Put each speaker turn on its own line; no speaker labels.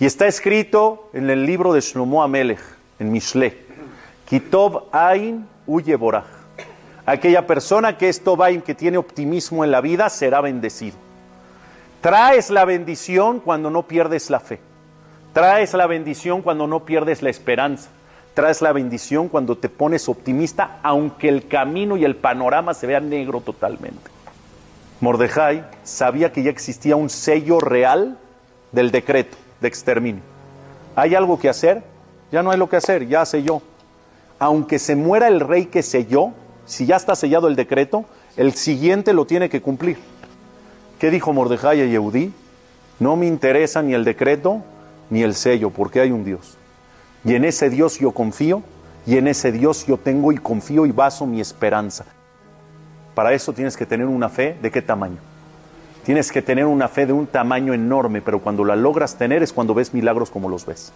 Y está escrito en el libro de Shlomo Amelech, en Mishle, Kitov Ain Uye Boraj. Aquella persona que es Tobaim, que tiene optimismo en la vida, será bendecido. Traes la bendición cuando no pierdes la fe. Traes la bendición cuando no pierdes la esperanza. Traes la bendición cuando te pones optimista, aunque el camino y el panorama se vean negro totalmente. Mordejai sabía que ya existía un sello real del decreto de exterminio. ¿Hay algo que hacer? Ya no hay lo que hacer, ya selló. Aunque se muera el rey que selló, si ya está sellado el decreto, el siguiente lo tiene que cumplir. ¿Qué dijo Mordejai a Yehudí? No me interesa ni el decreto ni el sello, porque hay un Dios. Y en ese Dios yo confío, y en ese Dios yo tengo y confío y baso mi esperanza. Para eso tienes que tener una fe de qué tamaño. Tienes que tener una fe de un tamaño enorme, pero cuando la logras tener es cuando ves milagros como los ves.